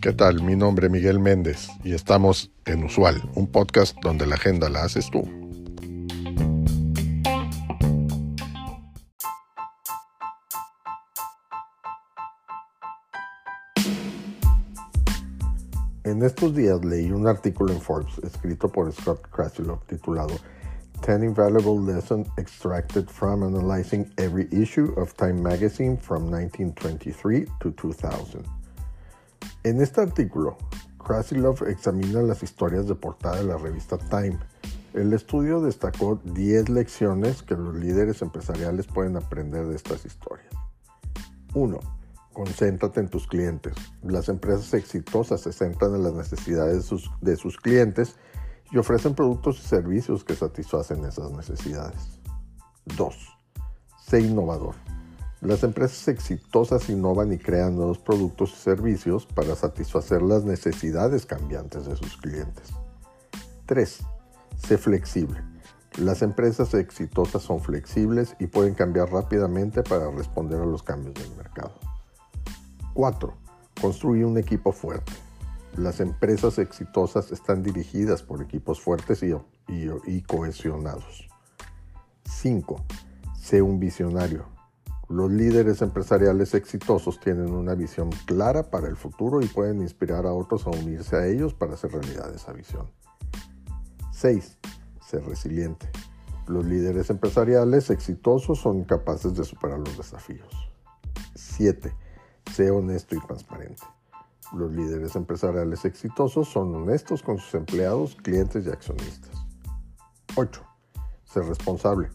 ¿Qué tal? Mi nombre es Miguel Méndez y estamos en Usual, un podcast donde la agenda la haces tú. En estos días leí un artículo en Forbes escrito por Scott Krasilov titulado 10 Invaluable Lessons Extracted from Analyzing Every Issue of Time Magazine from 1923 to 2000. En este artículo, Krasilov examina las historias de portada de la revista Time. El estudio destacó 10 lecciones que los líderes empresariales pueden aprender de estas historias. 1 Concéntrate en tus clientes. Las empresas exitosas se centran en las necesidades de sus, clientes y ofrecen productos y servicios que satisfacen esas necesidades. 2. Sé innovador. Las empresas exitosas innovan y crean nuevos productos y servicios para satisfacer las necesidades cambiantes de sus clientes. 3. Sé flexible. Las empresas exitosas son flexibles y pueden cambiar rápidamente para responder a los cambios del mercado. 4. Construir un equipo fuerte. Las empresas exitosas están dirigidas por equipos fuertes y, cohesionados. 5. Sé un visionario. Los líderes empresariales exitosos tienen una visión clara para el futuro y pueden inspirar a otros a unirse a ellos para hacer realidad esa visión. 6. Ser resiliente. Los líderes empresariales exitosos son capaces de superar los desafíos. 7 Sé honesto y transparente. Los líderes empresariales exitosos son honestos con sus empleados, clientes y accionistas. 8. Ser responsable.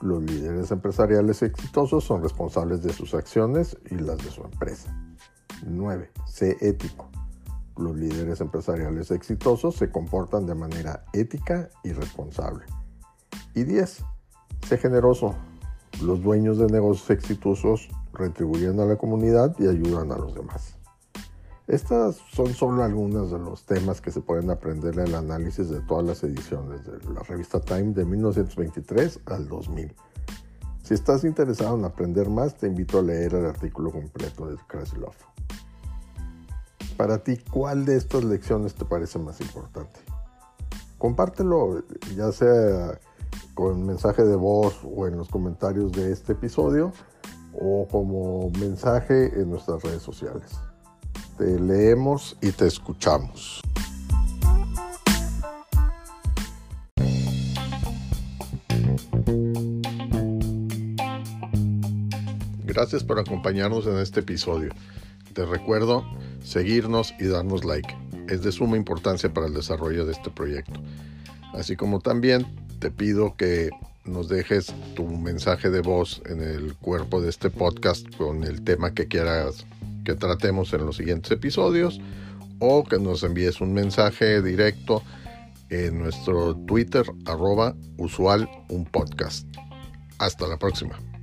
Los líderes empresariales exitosos son responsables de sus acciones y las de su empresa. 9. Sé ético. Los líderes empresariales exitosos se comportan de manera ética y responsable. Y 10. Sé generoso. Los dueños de negocios exitosos retribuyen a la comunidad y ayudan a los demás. Estas son solo algunos de los temas que se pueden aprender en el análisis de todas las ediciones de la revista Time de 1923 al 2000. Si estás interesado en aprender más, te invito a leer el artículo completo de Krasilov. Para ti, ¿cuál de estas lecciones te parece más importante? Compártelo, ya sea con mensaje de voz o en los comentarios de este episodio o como mensaje en nuestras redes sociales. Te leemos y te escuchamos. Gracias por acompañarnos en este episodio. Te recuerdo seguirnos y darnos like. Es de suma importancia para el desarrollo de este proyecto. Así como también te pido que nos dejes tu mensaje de voz en el cuerpo de este podcast con el tema que quieras que tratemos en los siguientes episodios o que nos envíes un mensaje directo en nuestro Twitter arroba usual un podcast. Hasta la próxima.